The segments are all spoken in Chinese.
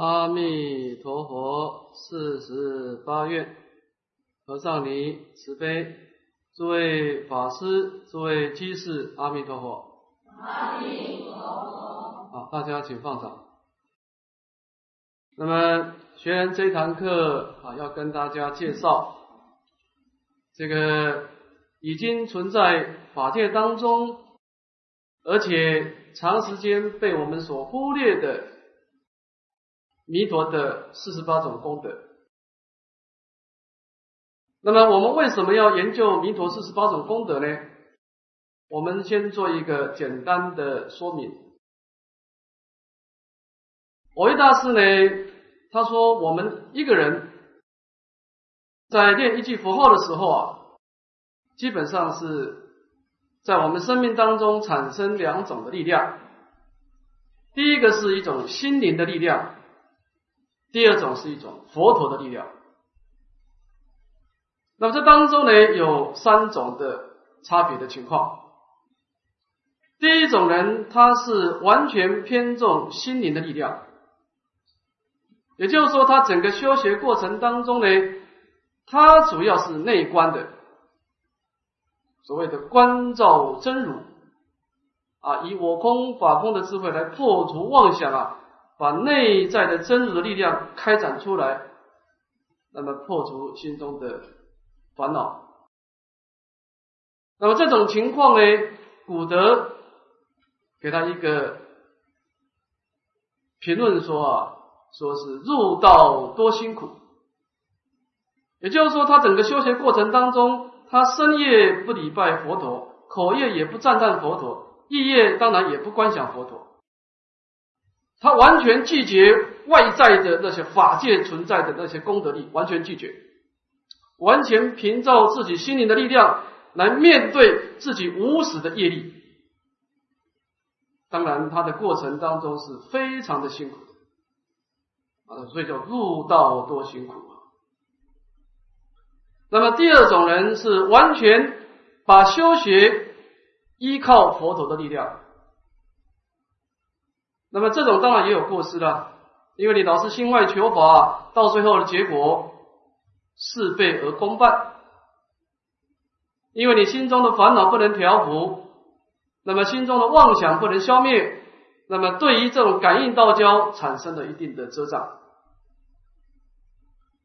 阿弥陀佛，四十八愿，和尚尼慈悲，诸位法师，诸位居士，阿弥陀佛。阿弥陀佛。好，大家请放掌。那么学员这堂课啊，要跟大家介绍这个已经存在法界当中，而且长时间被我们所忽略的。弥陀的四十八种功德。那么我们为什么要研究弥陀四十八种功德呢？我们先做一个简单的说明。我一大师呢，他说我们一个人在念一句佛号的时候啊，基本上是在我们生命当中产生两种的力量。第一个是一种心灵的力量。第二种是一种佛陀的力量，那么这当中呢有三种的差别的情况。第一种人他是完全偏重心灵的力量，也就是说他整个修学过程当中呢，他主要是内观的，所谓的观照真如啊，以我空法空的智慧来破除妄想啊。把内在的真如的力量开展出来，那么破除心中的烦恼。那么这种情况呢，古德给他一个评论说啊，说是入道多辛苦。也就是说，他整个修学过程当中，他深夜不礼拜佛陀，口业也不赞叹佛陀，意业当然也不观想佛陀。他完全拒绝外在的那些法界存在的那些功德力，完全拒绝，完全凭照自己心灵的力量来面对自己无始的业力。当然，他的过程当中是非常的辛苦的啊，所以叫入道多辛苦啊。那么第二种人是完全把修学依靠佛陀的力量。那么这种当然也有过失了，因为你老是心外求法，到最后的结果事倍而功半。因为你心中的烦恼不能调伏，那么心中的妄想不能消灭，那么对于这种感应道交产生了一定的遮障。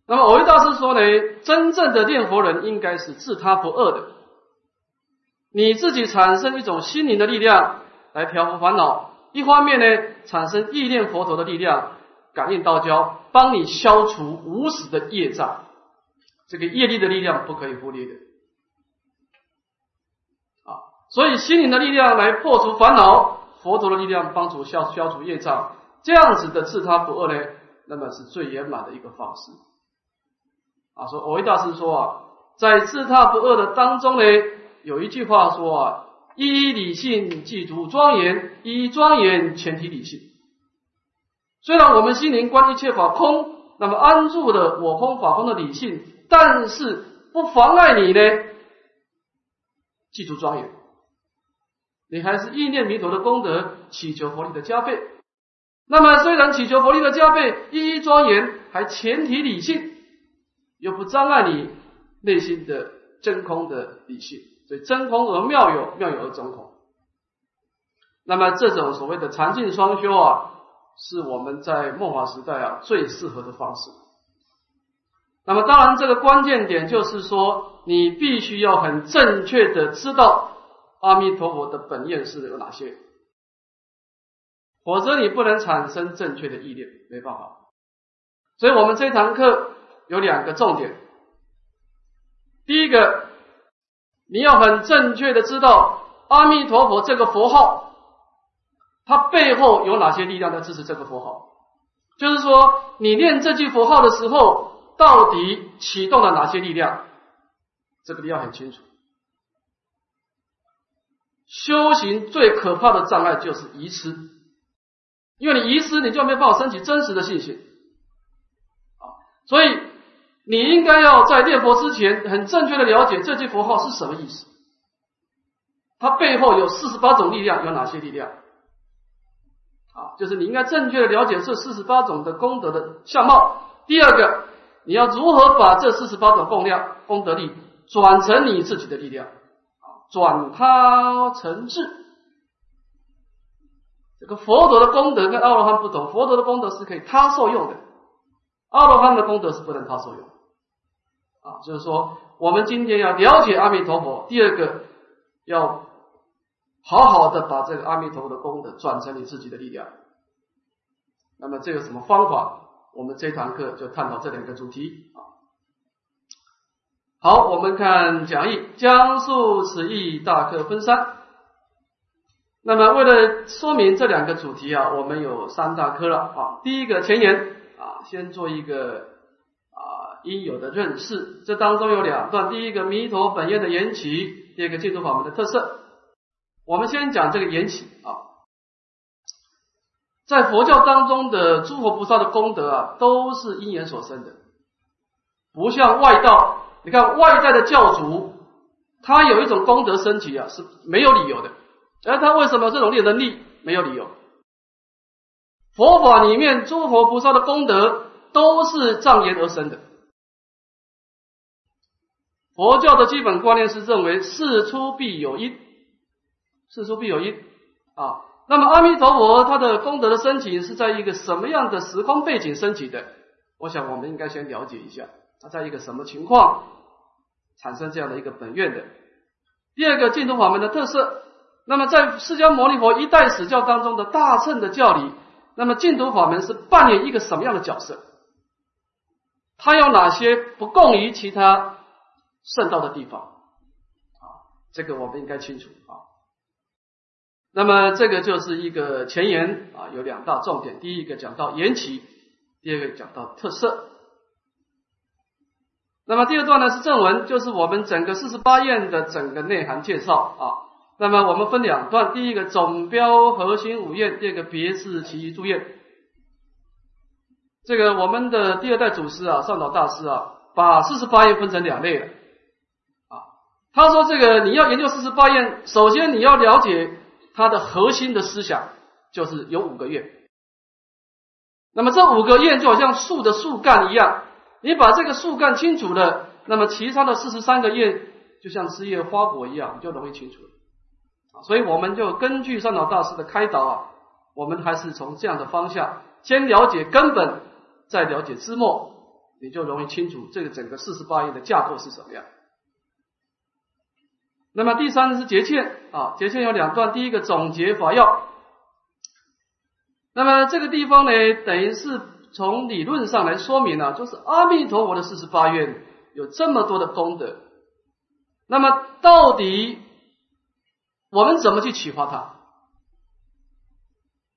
那么偶一大师说呢，真正的念佛人应该是自他不恶的，你自己产生一种心灵的力量来调伏烦恼。一方面呢，产生意念佛陀的力量，感应道交，帮你消除无始的业障，这个业力的力量不可以忽略的啊。所以心灵的力量来破除烦恼，佛陀的力量帮助消消除业障，这样子的自他不恶呢，那么是最圆满的一个方式啊。说藕益大师说啊，在自他不恶的当中呢，有一句话说啊。依理性记住庄严，依庄严前提理性。虽然我们心灵观一切法空，那么安住的我空法空的理性，但是不妨碍你呢记住庄严。你还是意念弥陀的功德，祈求佛力的加倍。那么虽然祈求佛力的加倍，依庄严还前提理性，又不障碍你内心的真空的理性。所以真空而妙有，妙有而真空。那么这种所谓的禅净双修啊，是我们在末法时代啊最适合的方式。那么当然，这个关键点就是说，你必须要很正确的知道阿弥陀佛的本愿是有哪些，否则你不能产生正确的意念，没办法。所以我们这堂课有两个重点，第一个。你要很正确的知道阿弥陀佛这个佛号，它背后有哪些力量在支持这个佛号？就是说，你念这句佛号的时候，到底启动了哪些力量？这个你要很清楚。修行最可怕的障碍就是遗失，因为你遗失，你就没办法升起真实的信心。啊，所以。你应该要在念佛之前，很正确的了解这句佛号是什么意思。它背后有四十八种力量，有哪些力量？啊，就是你应该正确的了解这四十八种的功德的相貌。第二个，你要如何把这四十八种供量功德力转成你自己的力量啊，转他成智。这个佛陀的功德跟阿罗汉不同，佛陀的功德是可以他受用的，阿罗汉的功德是不能他受用。啊，就是说，我们今天要了解阿弥陀佛，第二个要好好的把这个阿弥陀佛的功德转成你自己的力量。那么这个什么方法？我们这堂课就探讨这两个主题啊。好，我们看讲义，将述此义大课分三。那么为了说明这两个主题啊，我们有三大科了啊。第一个前言啊，先做一个。应有的认识，这当中有两段，第一个弥陀本愿的缘起，第二个净土法门的特色。我们先讲这个缘起啊，在佛教当中的诸佛菩萨的功德啊，都是因缘所生的，不像外道。你看外在的教主，他有一种功德升起啊，是没有理由的。而他为什么这种力能力没有理由？佛法里面诸佛菩萨的功德都是障缘而生的。佛教的基本观念是认为事出必有因，事出必有因啊。那么阿弥陀佛他的功德的升起是在一个什么样的时空背景升起的？我想我们应该先了解一下，他在一个什么情况产生这样的一个本愿的。第二个净土法门的特色，那么在释迦牟尼佛一代史教当中的大乘的教理，那么净土法门是扮演一个什么样的角色？它有哪些不共于其他？圣道的地方啊，这个我们应该清楚啊。那么这个就是一个前言啊，有两大重点：第一个讲到缘起，第二个讲到特色。那么第二段呢是正文，就是我们整个四十八页的整个内涵介绍啊。那么我们分两段：第一个总标核心五页，第二个别是其余注页。这个我们的第二代祖师啊，上岛大师啊，把四十八页分成两类了。他说：“这个你要研究四十八愿，首先你要了解它的核心的思想，就是有五个愿。那么这五个愿就好像树的树干一样，你把这个树干清楚了，那么其他的四十三个愿就像枝叶花果一样，你就容易清楚了。所以我们就根据上岛大师的开导啊，我们还是从这样的方向先了解根本，再了解枝末，你就容易清楚这个整个四十八愿的架构是什么样。”那么第三是结欠啊，结欠有两段，第一个总结法要。那么这个地方呢，等于是从理论上来说明了，就是阿弥陀佛的四十八愿有这么多的功德。那么到底我们怎么去启发它？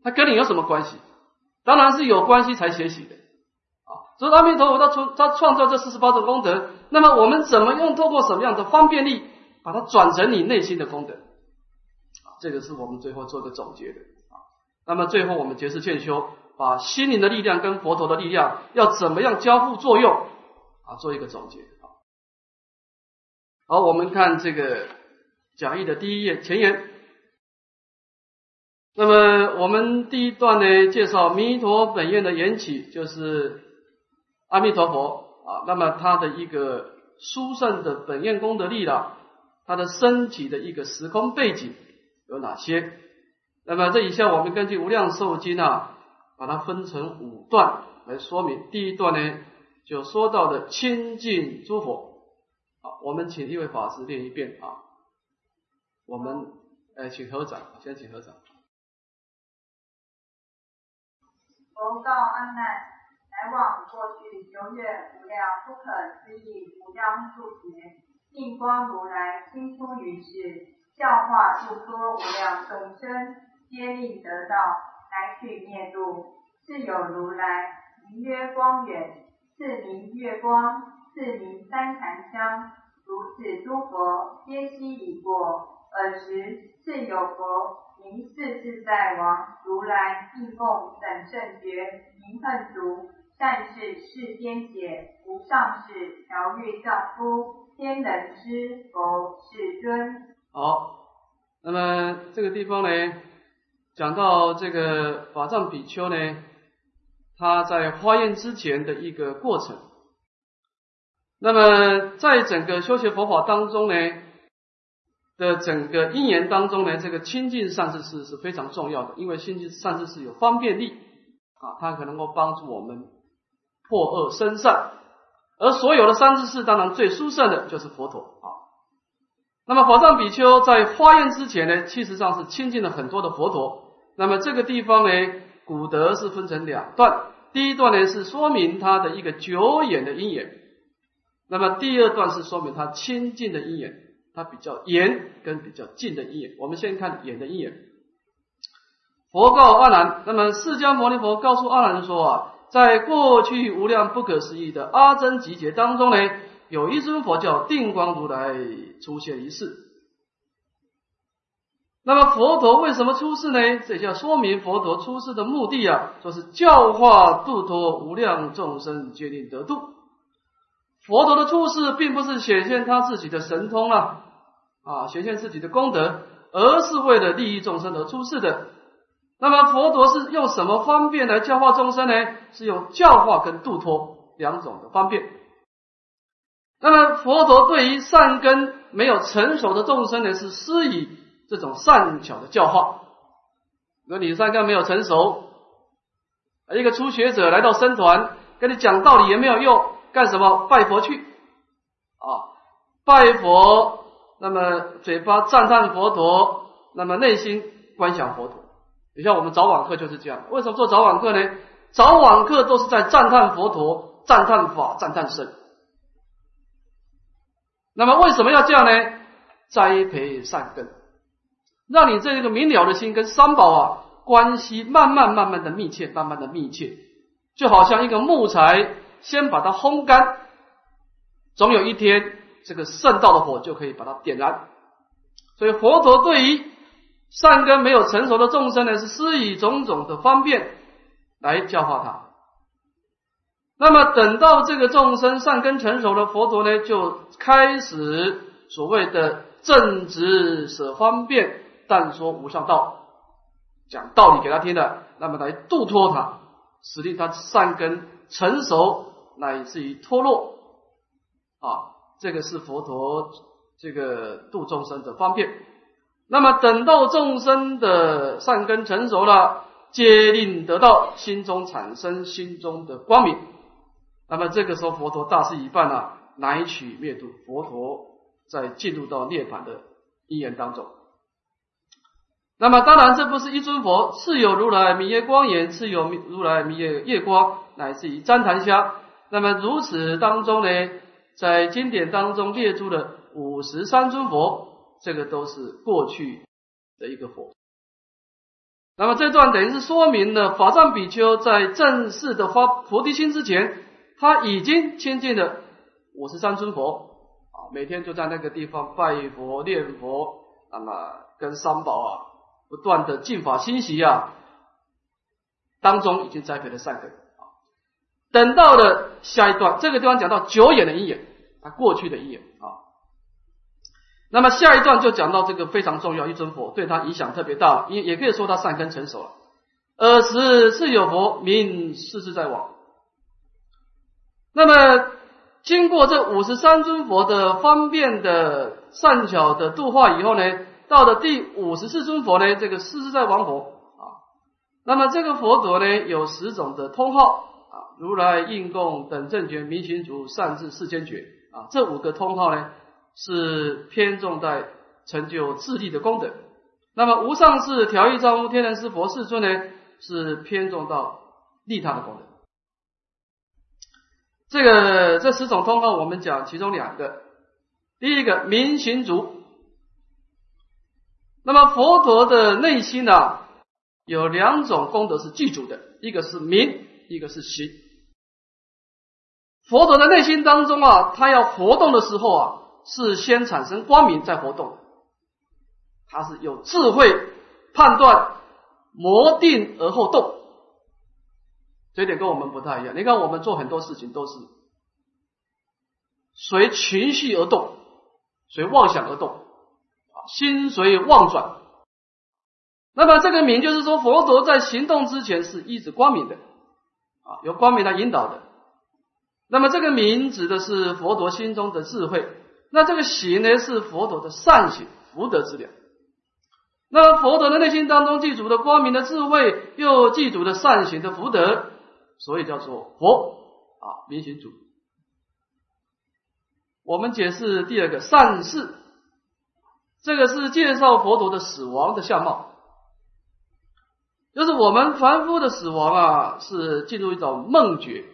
它跟你有什么关系？当然是有关系才学习的啊。所以阿弥陀佛他创他创造这四十八种功德，那么我们怎么用？透过什么样的方便力？把它转成你内心的功德，啊，这个是我们最后做个总结的啊。那么最后我们结识劝修，把心灵的力量跟佛陀的力量要怎么样交互作用啊，做一个总结啊。好，我们看这个讲义的第一页前言。那么我们第一段呢，介绍弥陀本愿的缘起，就是阿弥陀佛啊。那么他的一个殊胜的本愿功德力了。它的身体的一个时空背景有哪些？那么这以下我们根据《无量寿经》啊，把它分成五段来说明。第一段呢，就说到的亲近诸佛。好，我们请一位法师念一遍啊。我们呃，请合掌，先请合掌。佛告阿难：来往过去永远无量不可思议无量数劫。净光如来心出于世，教化诸多无量众生，皆令得道，来去灭度。是有如来，名曰光远，次名月光，次名三檀香。如此诸佛，皆悉已过。尔时，是有佛名四自在王如来，应供等圣觉，名恨足，善事世间解，无上士调御丈夫。天人之佛世尊。好，那么这个地方呢，讲到这个法藏比丘呢，他在化验之前的一个过程。那么在整个修学佛法当中呢，的整个因缘当中呢，这个亲近善知识是非常重要的，因为亲近善知识有方便力啊，它可能够帮助我们破恶生善。而所有的三知识，当然最殊胜的就是佛陀啊。那么法藏比丘在花宴之前呢，其实上是亲近了很多的佛陀。那么这个地方呢，古德是分成两段，第一段呢是说明他的一个久远的因缘，那么第二段是说明他亲近的因缘，他比较远跟比较近的因缘。我们先看远的因缘。佛告阿难，那么释迦牟尼佛告诉阿难说啊。在过去无量不可思议的阿僧集结当中呢，有一尊佛叫定光如来出现一世。那么佛陀为什么出世呢？这叫说明佛陀出世的目的啊，就是教化度脱无量众生，决定得度。佛陀的出世并不是显现他自己的神通啊，啊，显现自己的功德，而是为了利益众生而出世的。那么佛陀是用什么方便来教化众生呢？是用教化跟度脱两种的方便。那么佛陀对于善根没有成熟的众生呢，是施以这种善巧的教化。如果你善根没有成熟，一个初学者来到僧团，跟你讲道理也没有用，干什么？拜佛去啊！拜佛，那么嘴巴赞叹佛陀，那么内心观想佛陀。你像我们早晚课就是这样，为什么做早晚课呢？早晚课都是在赞叹佛陀、赞叹法、赞叹僧。那么为什么要这样呢？栽培善根，让你这个明了的心跟三宝啊关系慢慢慢慢的密切，慢慢的密切，就好像一个木材，先把它烘干，总有一天这个圣道的火就可以把它点燃。所以佛陀对于善根没有成熟的众生呢，是施以种种的方便来教化他。那么等到这个众生善根成熟了，佛陀呢就开始所谓的正直舍方便，但说无上道，讲道理给他听的，那么来度脱他，使令他善根成熟，乃至于脱落。啊，这个是佛陀这个度众生的方便。那么等到众生的善根成熟了，皆令得到心中产生心中的光明。那么这个时候，佛陀大事已办了，乃取灭度。佛陀在进入到涅槃的因缘当中。那么当然，这不是一尊佛，是有如来明月光眼，是有如来明月夜光，乃至于旃檀香。那么如此当中呢，在经典当中列出了五十三尊佛。这个都是过去的一个佛，那么这段等于是说明了法藏比丘在正式的发菩提心之前，他已经亲近了五十三尊佛啊，每天就在那个地方拜佛念佛，那么跟三宝啊不断的进法欣习啊，当中已经栽培了善根啊。等到了下一段，这个地方讲到久远的因缘，他过去的因缘啊。那么下一段就讲到这个非常重要，一尊佛对他影响特别大，也也可以说他善根成熟了。尔时是有佛名世世在往。那么经过这五十三尊佛的方便的善巧的度化以后呢，到了第五十四尊佛呢，这个世世在往佛啊。那么这个佛陀呢有十种的通号啊，如来应供等正觉明行足善智世间觉啊，这五个通号呢。是偏重在成就自利的功德，那么无上士调御丈夫天人师佛世尊呢，是偏重到利他的功德。这个这十种通号，我们讲其中两个，第一个明行足。那么佛陀的内心呢，有两种功德是具足的，一个是明，一个是行。佛陀的内心当中啊，他要活动的时候啊。是先产生光明再活动，他是有智慧判断，谋定而后动，这一点跟我们不太一样。你看我们做很多事情都是随情绪而动，随妄想而动，啊，心随妄转。那么这个明就是说，佛陀在行动之前是一直光明的，啊，由光明来引导的。那么这个明指的是佛陀心中的智慧，那这个行呢是佛陀的善行福德之量。那佛陀的内心当中记住的光明的智慧，又记住的善行的福德，所以叫做佛啊，明行主。我们解释第二个善事，这个是介绍佛陀的死亡的相貌，就是我们凡夫的死亡啊，是进入一种梦觉。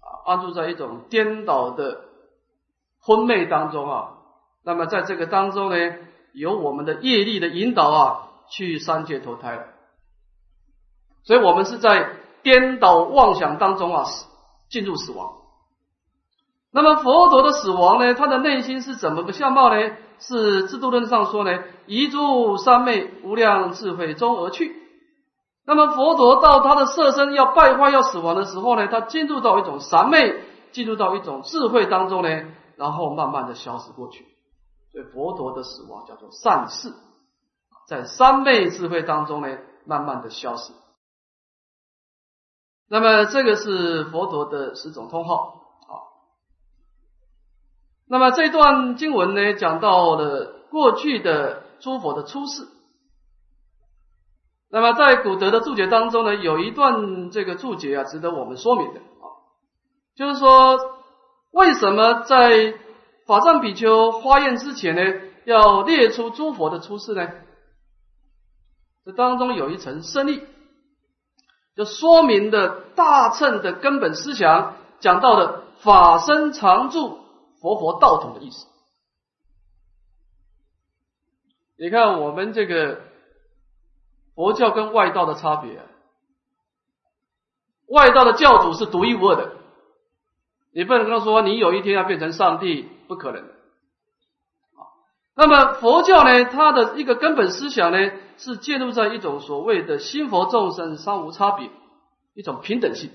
啊安住在一种颠倒的昏昧当中啊，那么在这个当中呢，有我们的业力的引导啊，去三界投胎了。所以我们是在颠倒妄想当中啊，进入死亡。那么佛陀的死亡呢，他的内心是怎么个相貌呢？是制度论上说呢，移诸三昧无量智慧中而去。那么佛陀到他的色身要败坏、要死亡的时候呢，他进入到一种三昧，进入到一种智慧当中呢，然后慢慢的消失过去。所以佛陀的死亡叫做善事，在三昧智慧当中呢，慢慢的消失。那么这个是佛陀的十种通号啊。那么这段经文呢，讲到了过去的诸佛的出世。那么在古德的注解当中呢，有一段这个注解啊，值得我们说明的啊，就是说为什么在法藏比丘花宴之前呢，要列出诸佛的出世呢？这当中有一层深意，就说明的大乘的根本思想，讲到的法身常住、佛佛道统的意思。你看我们这个。佛教跟外道的差别，外道的教主是独一无二的，你不能跟他说你有一天要变成上帝，不可能。啊，那么佛教呢，它的一个根本思想呢，是介入在一种所谓的心佛众生三无差别，一种平等性。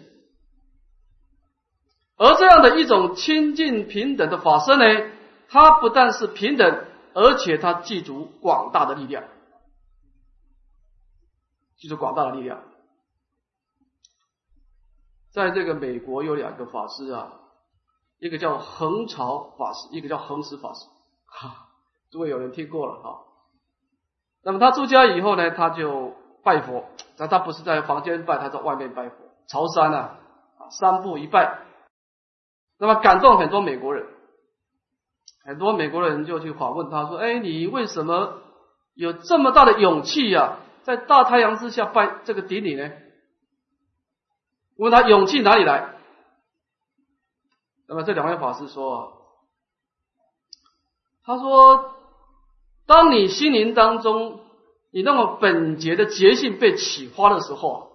而这样的一种亲近平等的法身呢，它不但是平等，而且它具足广大的力量。具足广大的力量，在这个美国有两个法师啊，一个叫横朝法师，一个叫横石法师，哈，诸位有人听过了哈。那么他出家以后呢，他就拜佛，但他不是在房间拜，他在外面拜佛，朝山啊，啊，三步一拜，那么感动很多美国人，很多美国人就去访问他说：“哎，你为什么有这么大的勇气呀？”在大太阳之下拜这个顶礼呢？问他勇气哪里来？那么这两位法师说：“他说，当你心灵当中你那么本洁的洁性被启发的时候，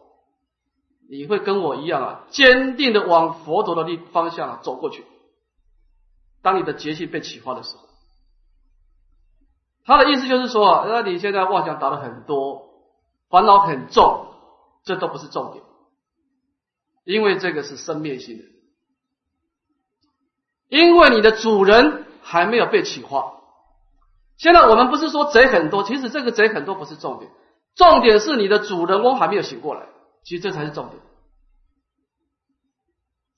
你会跟我一样啊，坚定的往佛陀的地方向走过去。当你的洁性被启发的时候，他的意思就是说啊，那你现在妄想打了很多。”烦恼很重，这都不是重点，因为这个是生灭性的，因为你的主人还没有被启发。现在我们不是说贼很多，其实这个贼很多不是重点，重点是你的主人翁还没有醒过来，其实这才是重点。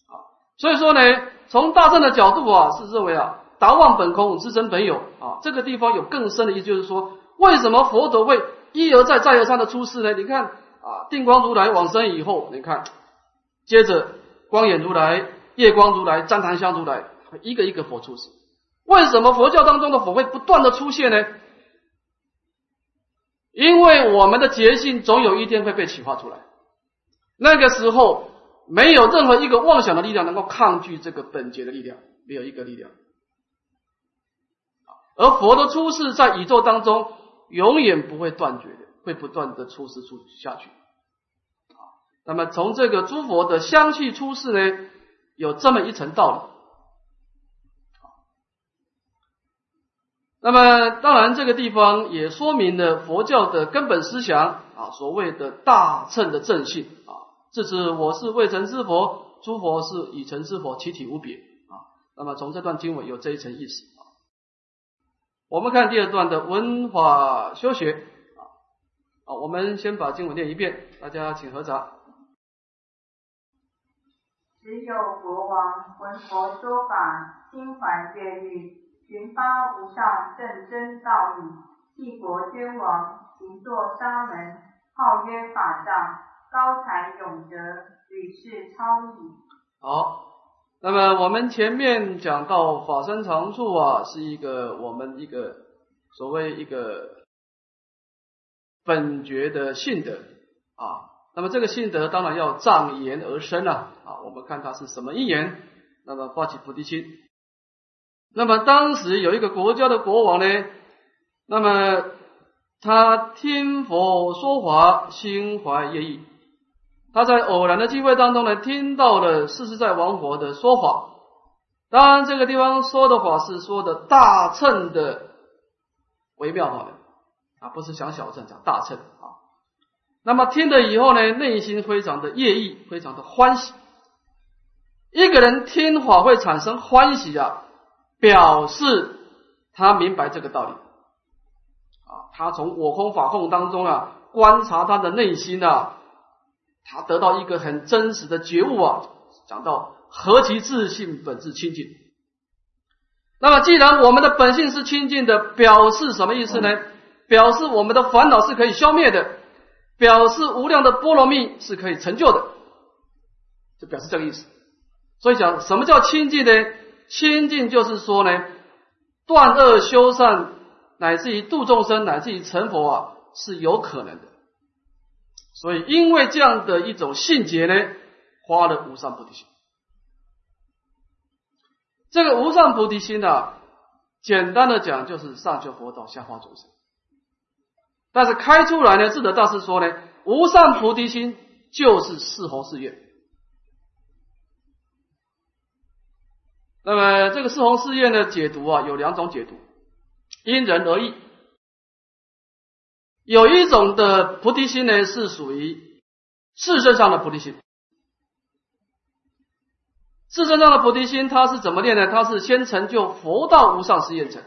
啊，所以说呢，从大正的角度啊，是认为啊，达望本空，自身本有啊，这个地方有更深的意思，就是说，为什么佛陀会？一而再，再而三的出世呢？你看啊，定光如来往生以后，你看，接着光眼如来、夜光如来、旃檀香如来，一个一个佛出世。为什么佛教当中的佛会不断的出现呢？因为我们的觉性总有一天会被启发出来，那个时候没有任何一个妄想的力量能够抗拒这个本觉的力量，没有一个力量。而佛的出世在宇宙当中。永远不会断绝的，会不断的出世出下去。那么从这个诸佛的相续出世呢，有这么一层道理。那么当然这个地方也说明了佛教的根本思想啊，所谓的大乘的正性啊，这是我是未成之佛，诸佛是已成之佛，其体无别啊。那么从这段经文有这一层意思啊。我们看第二段的文法修学啊，啊，我们先把经文念一遍，大家请合掌。只有国王闻佛说法，心怀悦虑，寻发无上正真道理，替国君王，行作沙门，号曰法藏，高才永德，屡世超逸。好，那么我们前面讲到法身常处啊，是一个我们一个所谓一个。本觉的性德啊，那么这个性德当然要障言而生啊啊，我们看它是什么因缘，那么发起菩提心。那么当时有一个国家的国王呢，那么他听佛说法，心怀业意，他在偶然的机会当中呢，听到了世世在王佛的说法。当然这个地方说的法是说的大乘的微妙法门。啊，不是讲小乘，讲大乘啊。那么听了以后呢，内心非常的业意，非常的欢喜。一个人听法会产生欢喜啊，表示他明白这个道理啊。他从我空法空当中啊，观察他的内心啊，他得到一个很真实的觉悟啊。讲到何其自信，本质清净。那么既然我们的本性是清净的，表示什么意思呢？表示我们的烦恼是可以消灭的，表示无量的波罗蜜是可以成就的，就表示这个意思。所以讲什么叫清净呢？清净就是说呢，断恶修善，乃至于度众生，乃至于成佛啊，是有可能的。所以因为这样的一种性节呢，发了无上菩提心。这个无上菩提心呢，简单的讲就是上求佛道，下化众生。但是开出来呢，智德大师说呢，无上菩提心就是四弘誓愿。那么这个四弘誓愿的解读啊，有两种解读，因人而异。有一种的菩提心呢，是属于自身上的菩提心。自身上的菩提心，它是怎么练呢？它是先成就佛道无上誓愿成。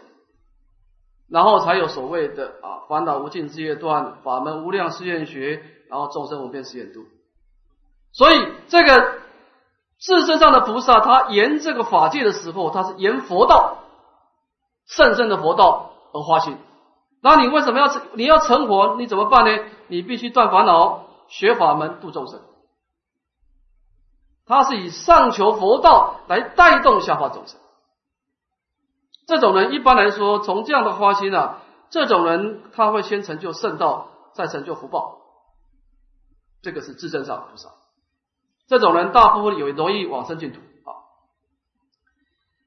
然后才有所谓的啊，烦恼无尽之业断，法门无量誓愿学，然后众生无边誓愿度。所以这个自身上的菩萨，他言这个法界的时候，他是言佛道，甚深的佛道而花心。那你为什么要？你要成佛，你怎么办呢？你必须断烦恼，学法门度众生。他是以上求佛道来带动下化众生。这种人一般来说，从这样的花心啊，这种人他会先成就圣道，再成就福报。这个是自证上菩萨。这种人大部分有容易往生净土啊。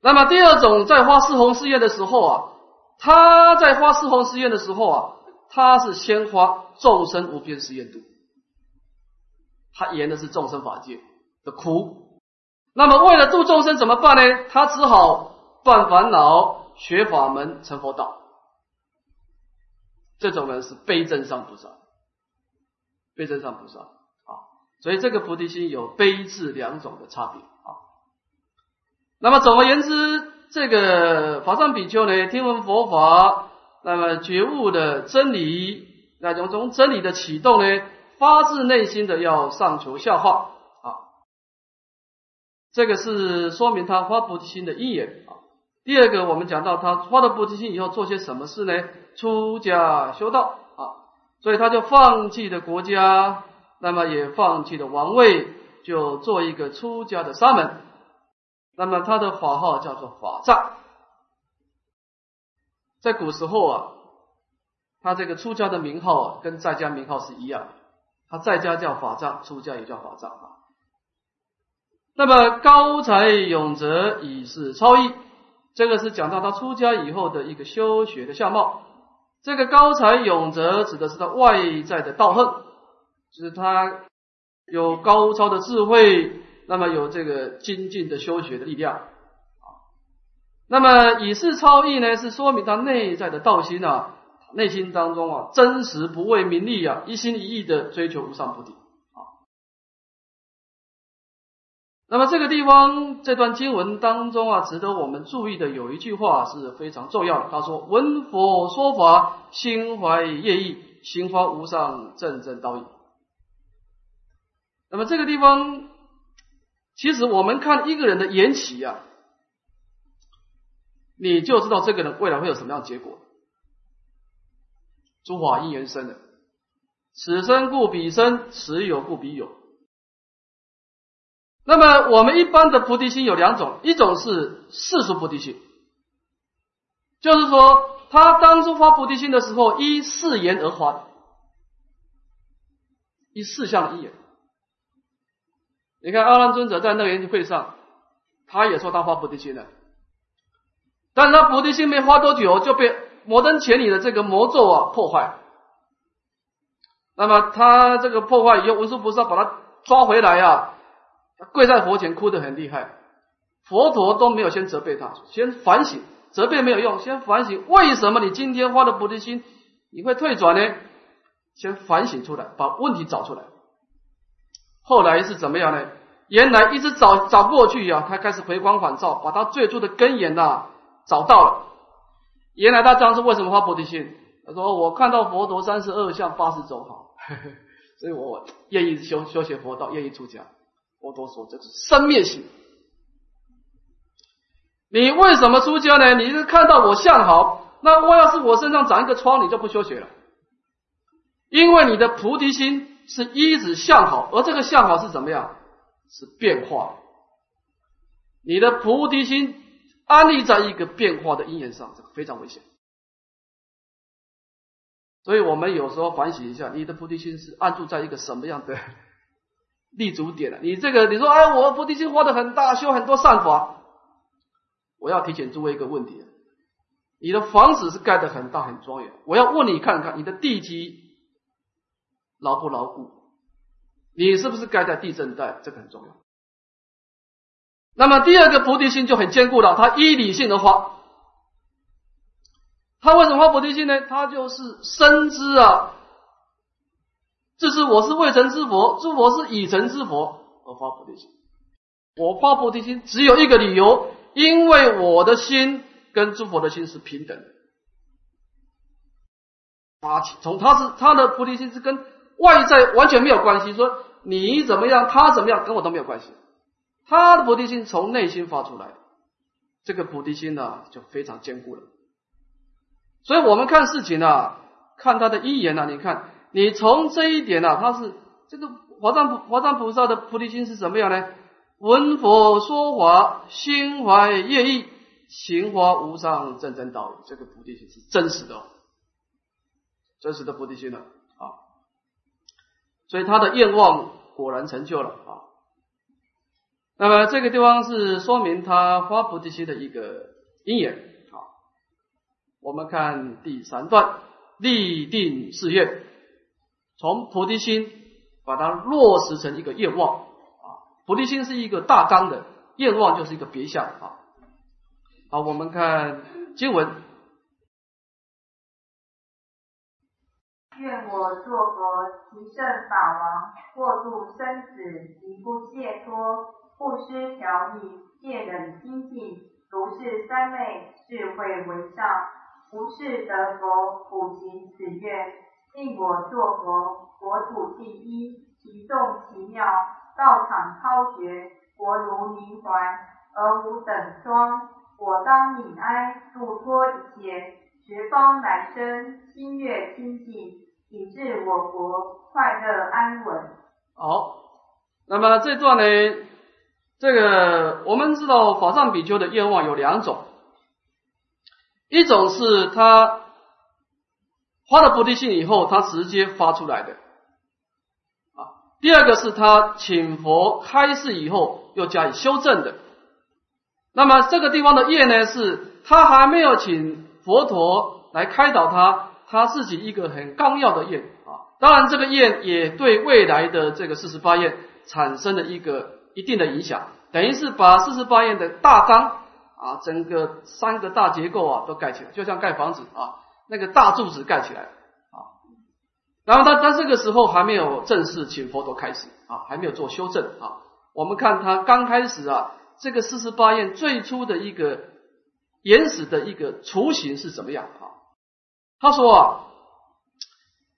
那么第二种，在发四弘誓愿的时候啊，他在发四弘誓愿的时候啊，他是先发众生无边誓愿度，他言的是众生法界的苦。那么为了度众生怎么办呢？他只好。断烦恼，学法门，成佛道。这种人是悲真上菩萨，悲真上菩萨。所以这个菩提心有悲智两种的差别啊。那么总而言之，这个法藏比丘呢，听闻佛法，那么觉悟的真理，那种从真理的启动呢，发自内心的要上求下化啊。这个是说明他发菩提心的因缘啊。第二个，我们讲到他发了菩提心以后做些什么事呢？出家修道啊，所以他就放弃了国家，那么也放弃了王位，就做一个出家的沙门。那么他的法号叫做法藏，在古时候啊，他这个出家的名号啊，跟在家名号是一样的，他在家叫法藏，出家也叫法藏啊。那么高才永泽已是超逸。这个是讲到他出家以后的一个修学的相貌。这个高才永泽指的是他外在的道行，就是他有高超的智慧，那么有这个精进的修学的力量啊。那么以是超逸呢，是说明他内在的道心啊，内心当中啊，真实不为名利啊，一心一意的追求无上菩提啊。那么这个地方这段经文当中啊，值得我们注意的有一句话是非常重要的。他说：“闻佛说法，心怀业意，心花无上正正道义。那么这个地方，其实我们看一个人的缘起呀，你就知道这个人未来会有什么样的结果。诸法因缘生的，此生故彼生，此有故彼有。那么我们一般的菩提心有两种，一种是世俗菩提心，就是说他当初发菩提心的时候，依四言而发，依四项一言。你看阿难尊者在那个研究会上，他也说他发菩提心了，但是他菩提心没发多久就被摩登前里的这个魔咒啊破坏。那么他这个破坏以后，文殊菩萨把他抓回来呀。跪在佛前哭得很厉害，佛陀都没有先责备他，先反省，责备没有用，先反省为什么你今天发的菩提心你会退转呢？先反省出来，把问题找出来。后来是怎么样呢？原来一直找找过去呀，他开始回光返照，把他最初的根源呐找到了。原来他当初为什么发菩提心？他说我看到佛陀三十二相八十种好，所以我愿意修修学佛道，愿意出家。佛陀说这是生灭性。你为什么出家呢？你是看到我相好，那我要是我身上长一个疮，你就不修学了。因为你的菩提心是一直向好，而这个向好是怎么样？是变化。你的菩提心安立在一个变化的因缘上，这个非常危险。所以我们有时候反省一下，你的菩提心是安住在一个什么样的？立足点了，你这个你说哎，我菩提心花的很大，修很多善法。我要提醒诸位一个问题：你的房子是盖的很大很庄严，我要问你看看你的地基牢不牢固？你是不是盖在地震带？这个很重要。那么第二个菩提心就很坚固了，它依理性而发。他为什么发菩提心呢？他就是深知啊。这是我是未成之佛，诸佛是已成之佛而发菩提心。我发菩提心只有一个理由，因为我的心跟诸佛的心是平等的。发起，从他是他的菩提心是跟外在完全没有关系，说你怎么样，他怎么样，跟我都没有关系。他的菩提心从内心发出来，这个菩提心呢就非常坚固了。所以我们看事情啊，看他的因缘啊，你看。你从这一点呢，他是这个华藏菩华藏菩萨的菩提心是什么样呢？闻佛说法，心怀业意，行花无上正真道。这个菩提心是真实的，真实的菩提心了啊！所以他的愿望果然成就了啊。那么这个地方是说明他发菩提心的一个因缘啊。我们看第三段，立定誓愿。从菩提心把它落实成一个愿望啊，菩提心是一个大纲的，愿望就是一个别相啊。好，我们看经文：愿我作佛，提圣法王，过度生死，极不解脱，不失调意，戒忍精进，如是三昧，智慧为上，无事得佛，普行此愿。令我作佛，国土第一，其众其妙，道场超绝，国如明怀，而无等双。我当悯哀，度脱一切，十方来生，心悦清净，以致我国快乐安稳。好，那么这段呢，这个我们知道法上比丘的愿望有两种，一种是他。发了菩提心以后，他直接发出来的啊。第二个是他请佛开示以后，又加以修正的。那么这个地方的业呢，是他还没有请佛陀来开导他，他自己一个很纲要的业啊。当然，这个业也对未来的这个四十八愿产生了一个一定的影响，等于是把四十八愿的大纲啊，整个三个大结构啊都盖起来，就像盖房子啊。那个大柱子盖起来啊，然后他他这个时候还没有正式请佛陀开始啊，还没有做修正啊。我们看他刚开始啊，这个四十八愿最初的一个原始的一个雏形是怎么样啊？他说啊，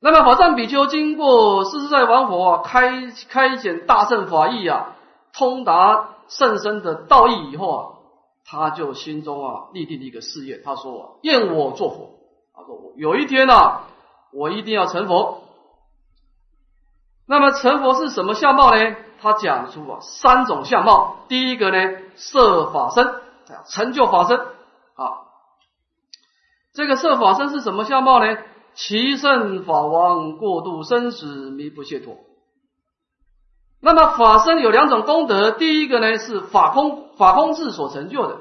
那么法藏比丘经过世自在王佛啊开开显大圣法义啊，通达甚深的道义以后啊，他就心中啊立定了一个誓愿，他说啊：愿我做佛。他说我有一天啊，我一定要成佛。那么成佛是什么相貌呢？他讲出啊三种相貌。第一个呢，设法身，成就法身啊。这个设法身是什么相貌呢？其圣法王过度生死弥不解脱。那么法身有两种功德，第一个呢是法空法空智所成就的。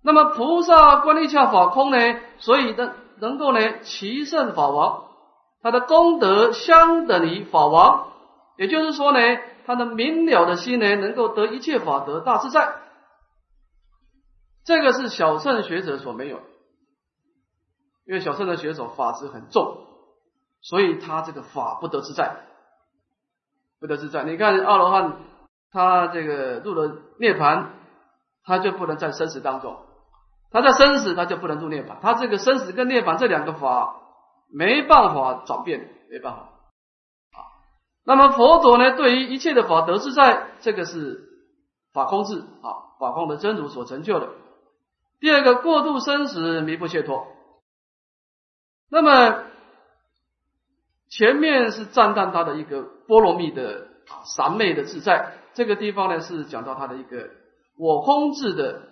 那么菩萨观力下法空呢，所以能能够呢其圣法王，他的功德相等于法王，也就是说呢，他的明了的心呢，能够得一切法得大自在。这个是小乘学者所没有。因为小圣的学手法执很重，所以他这个法不得自在，不得自在。你看阿罗汉，他这个入了涅盘，他就不能在生死当中；他在生死，他就不能入涅盘。他这个生死跟涅盘这两个法没办法转变，没办法啊。那么佛陀呢，对于一切的法得自在，这个是法空智啊，法空的真如所成就的。第二个，过度生死弥不解脱。那么前面是赞叹他的一个波罗蜜的啊三昧的自在，这个地方呢是讲到他的一个我空智的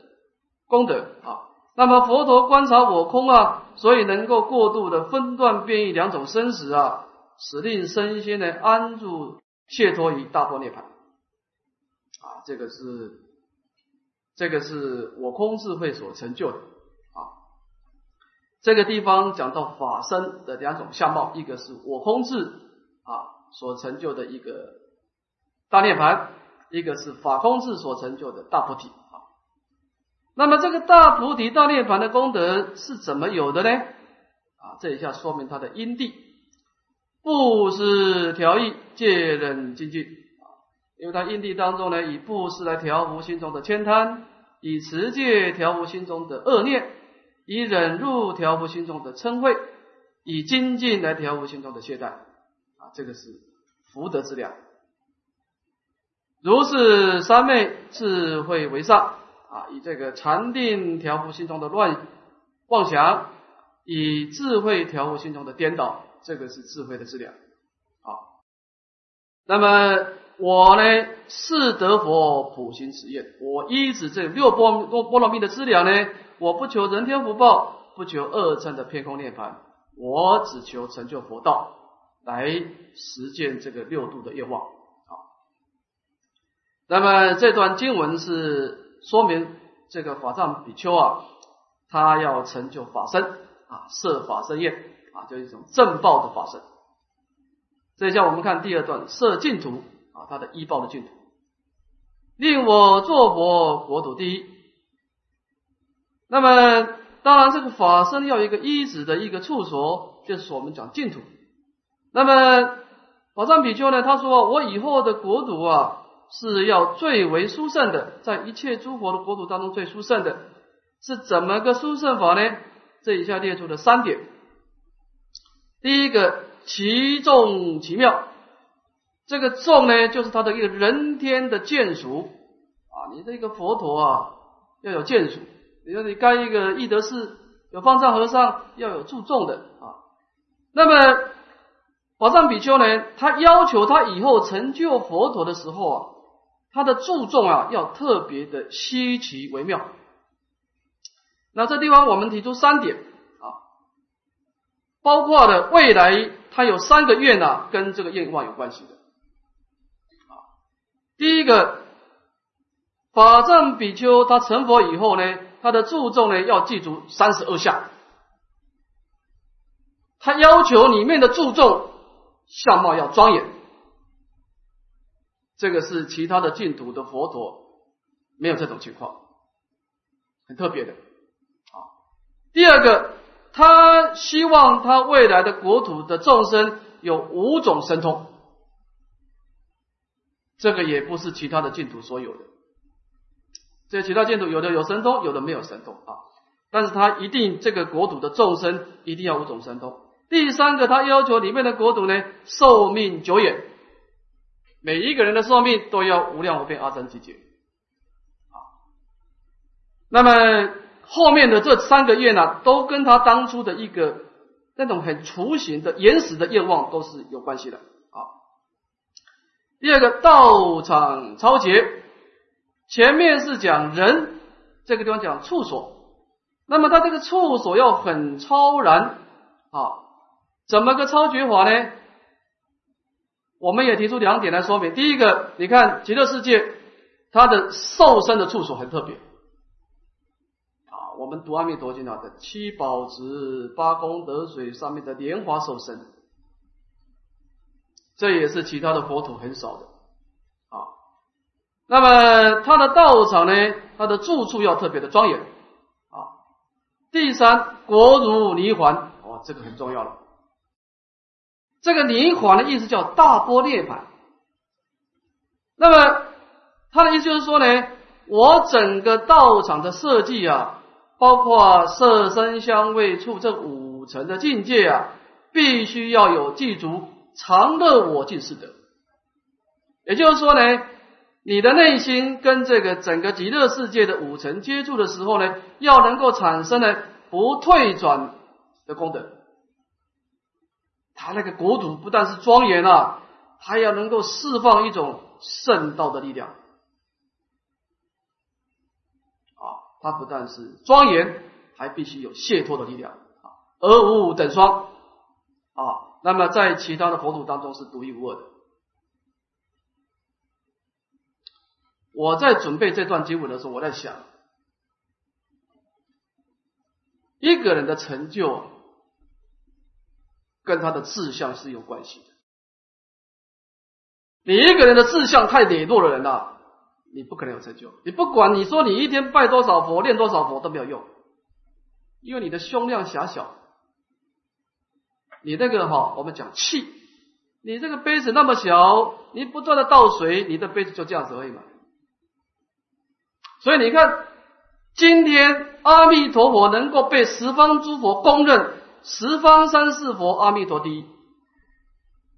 功德啊。那么佛陀观察我空啊，所以能够过度的分段变异两种生死啊，使令身心呢安住解脱于大波涅盘啊，这个是这个是我空智慧所成就的。这个地方讲到法身的两种相貌，一个是我空智啊所成就的一个大涅盘，一个是法空智所成就的大菩提啊。那么这个大菩提大涅盘的功德是怎么有的呢？啊，这一下说明它的因地，布施调意戒忍精进啊，因为它因地当中呢，以布施来调伏心中的悭贪，以持戒调伏心中的恶念。以忍辱调伏心中的嗔恚，以精进来调伏心中的懈怠，啊，这个是福德之量。如是三昧智慧为上，啊，以这个禅定调伏心中的乱妄想，以智慧调伏心中的颠倒，这个是智慧的质量。好，那么我呢是得佛普行此愿，我依止这六波波波罗蜜的资粮呢。我不求人天福报，不求二乘的偏空涅槃，我只求成就佛道，来实践这个六度的愿望。好，那么这段经文是说明这个法藏比丘啊，他要成就法身啊，设法身业啊，就一种正报的法身。这下我们看第二段设净土啊，他的依报的净土，令我作佛国土第一。那么，当然，这个法身要一个依止的一个处所，就是我们讲净土。那么，宝藏比丘呢，他说：“我以后的国土啊，是要最为殊胜的，在一切诸佛的国土当中最殊胜的，是怎么个殊胜法呢？这一下列出了三点。第一个，其众奇妙。这个众呢，就是他的一个人天的眷属啊。你这个佛陀啊，要有眷属。”比如你盖一个义德寺，有方丈和尚，要有注重的啊。那么宝藏比丘呢，他要求他以后成就佛陀的时候啊，他的注重啊要特别的稀奇微妙。那这地方我们提出三点啊，包括了未来他有三个愿呐，跟这个愿望有关系的啊。第一个，法藏比丘他成佛以后呢。他的注重呢，要记住三十二项。他要求里面的注重相貌要庄严，这个是其他的净土的佛陀没有这种情况，很特别的啊。第二个，他希望他未来的国土的众生有五种神通，这个也不是其他的净土所有的。这其他建筑有的有神通，有的没有神通啊。但是他一定这个国土的众生一定要五种神通。第三个，他要求里面的国土呢寿命久远，每一个人的寿命都要无量无边阿僧祇劫。啊，那么后面的这三个愿呢，都跟他当初的一个那种很雏形的原始的愿望都是有关系的啊。第二个道场超劫，前面是讲人，这个地方讲处所，那么他这个处所要很超然啊。怎么个超绝法呢？我们也提出两点来说明。第一个，你看极乐世界，它的受身的处所很特别啊。我们读阿弥陀经啊的七宝池、八功德水上面的莲花受身，这也是其他的佛土很少的。那么它的道场呢，它的住处要特别的庄严啊。第三，国如泥环，哦，这个很重要了。这个泥环的意思叫大波涅盘。那么他的意思就是说呢，我整个道场的设计啊，包括色身香味触这五层的境界啊，必须要有具足常乐我净是德。也就是说呢，你的内心跟这个整个极乐世界的五层接触的时候呢，要能够产生呢不退转的功德。他那个国土不但是庄严啊，还要能够释放一种圣道的力量啊！它不但是庄严，还必须有解脱的力量啊！而无等双啊！那么在其他的佛土当中是独一无二的。我在准备这段经文的时候，我在想，一个人的成就。跟他的志向是有关系的。你一个人的志向太磊落的人呐，你不可能有成就。你不管你说你一天拜多少佛、念多少佛都没有用，因为你的胸量狭小。你那个哈，我们讲气，你这个杯子那么小，你不断的倒水，你的杯子就这样子而已嘛。所以你看，今天阿弥陀佛能够被十方诸佛公认。十方三世佛，阿弥陀第一。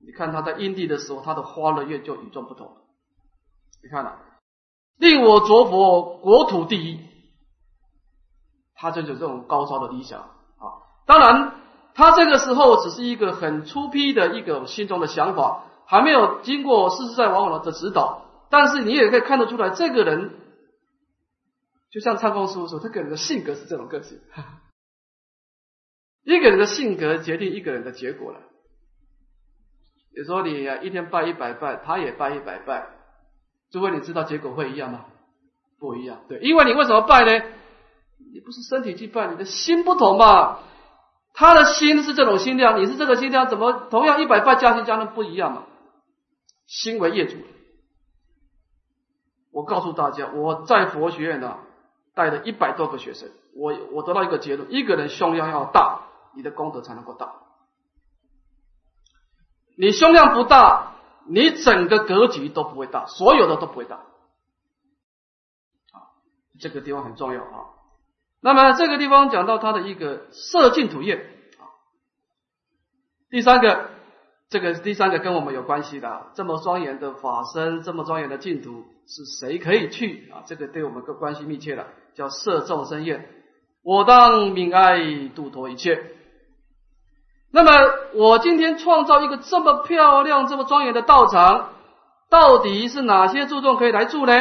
你看他在因地的时候，他的花乐愿就与众不同。你看了，令我着佛国土第一，他就有这种高超的理想啊。当然，他这个时候只是一个很粗批的一个心中的想法，还没有经过世世在往往的指导。但是你也可以看得出来，这个人就像唱功师傅说，他个人的性格是这种个性。一个人的性格决定一个人的结果了。你说你一天拜一百拜，他也拜一百拜，诸位你知道结果会一样吗？不一样，对，因为你为什么拜呢？你不是身体去拜，你的心不同嘛。他的心是这种心量，你是这个心量，怎么同样一百拜加心加那不一样嘛？心为业主。我告诉大家，我在佛学院呢带了一百多个学生，我我得到一个结论：一个人胸量要大。你的功德才能够大。你胸量不大，你整个格局都不会大，所有的都不会大。啊，这个地方很重要啊。那么这个地方讲到他的一个色净土业啊。第三个，这个第三个跟我们有关系的，这么庄严的法身，这么庄严的净土，是谁可以去啊？这个对我们个关系密切的，叫色众生业。我当悯爱度脱一切。那么，我今天创造一个这么漂亮、这么庄严的道场，到底是哪些注重可以来住呢？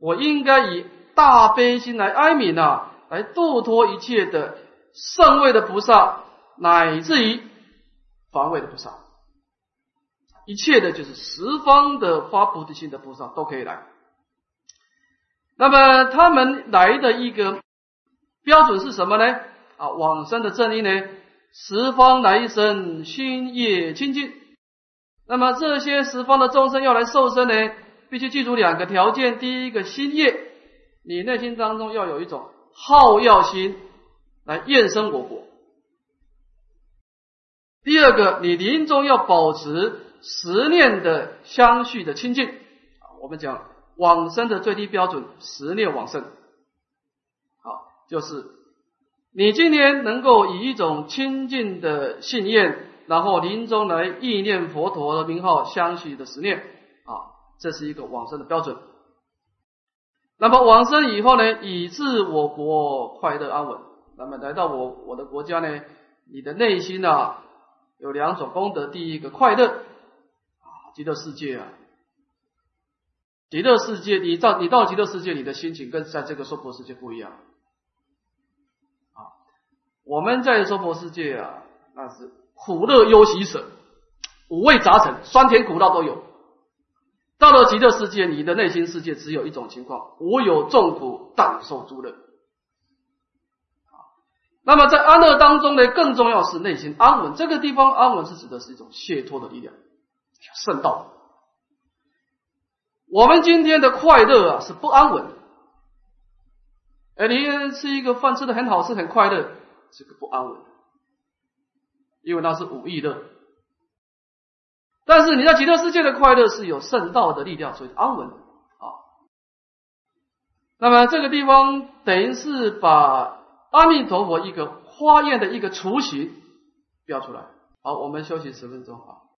我应该以大悲心来哀悯啊，来度脱一切的圣位的菩萨，乃至于凡位的菩萨，一切的就是十方的发菩提心的菩萨都可以来。那么他们来的一个标准是什么呢？啊，往生的正因呢？十方来生，心业清净。那么这些十方的众生要来受生呢，必须记住两个条件：第一个，心业，你内心当中要有一种好药心来愿生我国；第二个，你临终要保持十念的相续的清净。我们讲往生的最低标准，十念往生。好，就是。你今天能够以一种清净的信念，然后临终来意念佛陀的名号，相续的十念啊，这是一个往生的标准。那么往生以后呢，以致我国快乐安稳。那么来到我我的国家呢，你的内心啊有两种功德，第一个快乐啊，极乐世界啊，极乐世界，你到你到极乐世界，你的心情跟在这个娑婆世界不一样啊。我们在娑婆世界啊，那是苦乐忧喜舍，五味杂陈，酸甜苦辣都有。到了极乐世界，你的内心世界只有一种情况：我有众苦，但受诸乐。啊那么在安乐当中呢，更重要是内心安稳。这个地方安稳是指的是一种解脱的力量，圣道。我们今天的快乐啊，是不安稳的。哎，你吃一个饭吃的很好吃，很快乐，这个不安稳，因为那是五欲乐。但是你在极乐世界的快乐是有圣道的力量，所以安稳啊。那么这个地方等于是把阿弥陀佛一个花宴的一个雏形标出来。好，我们休息十分钟啊。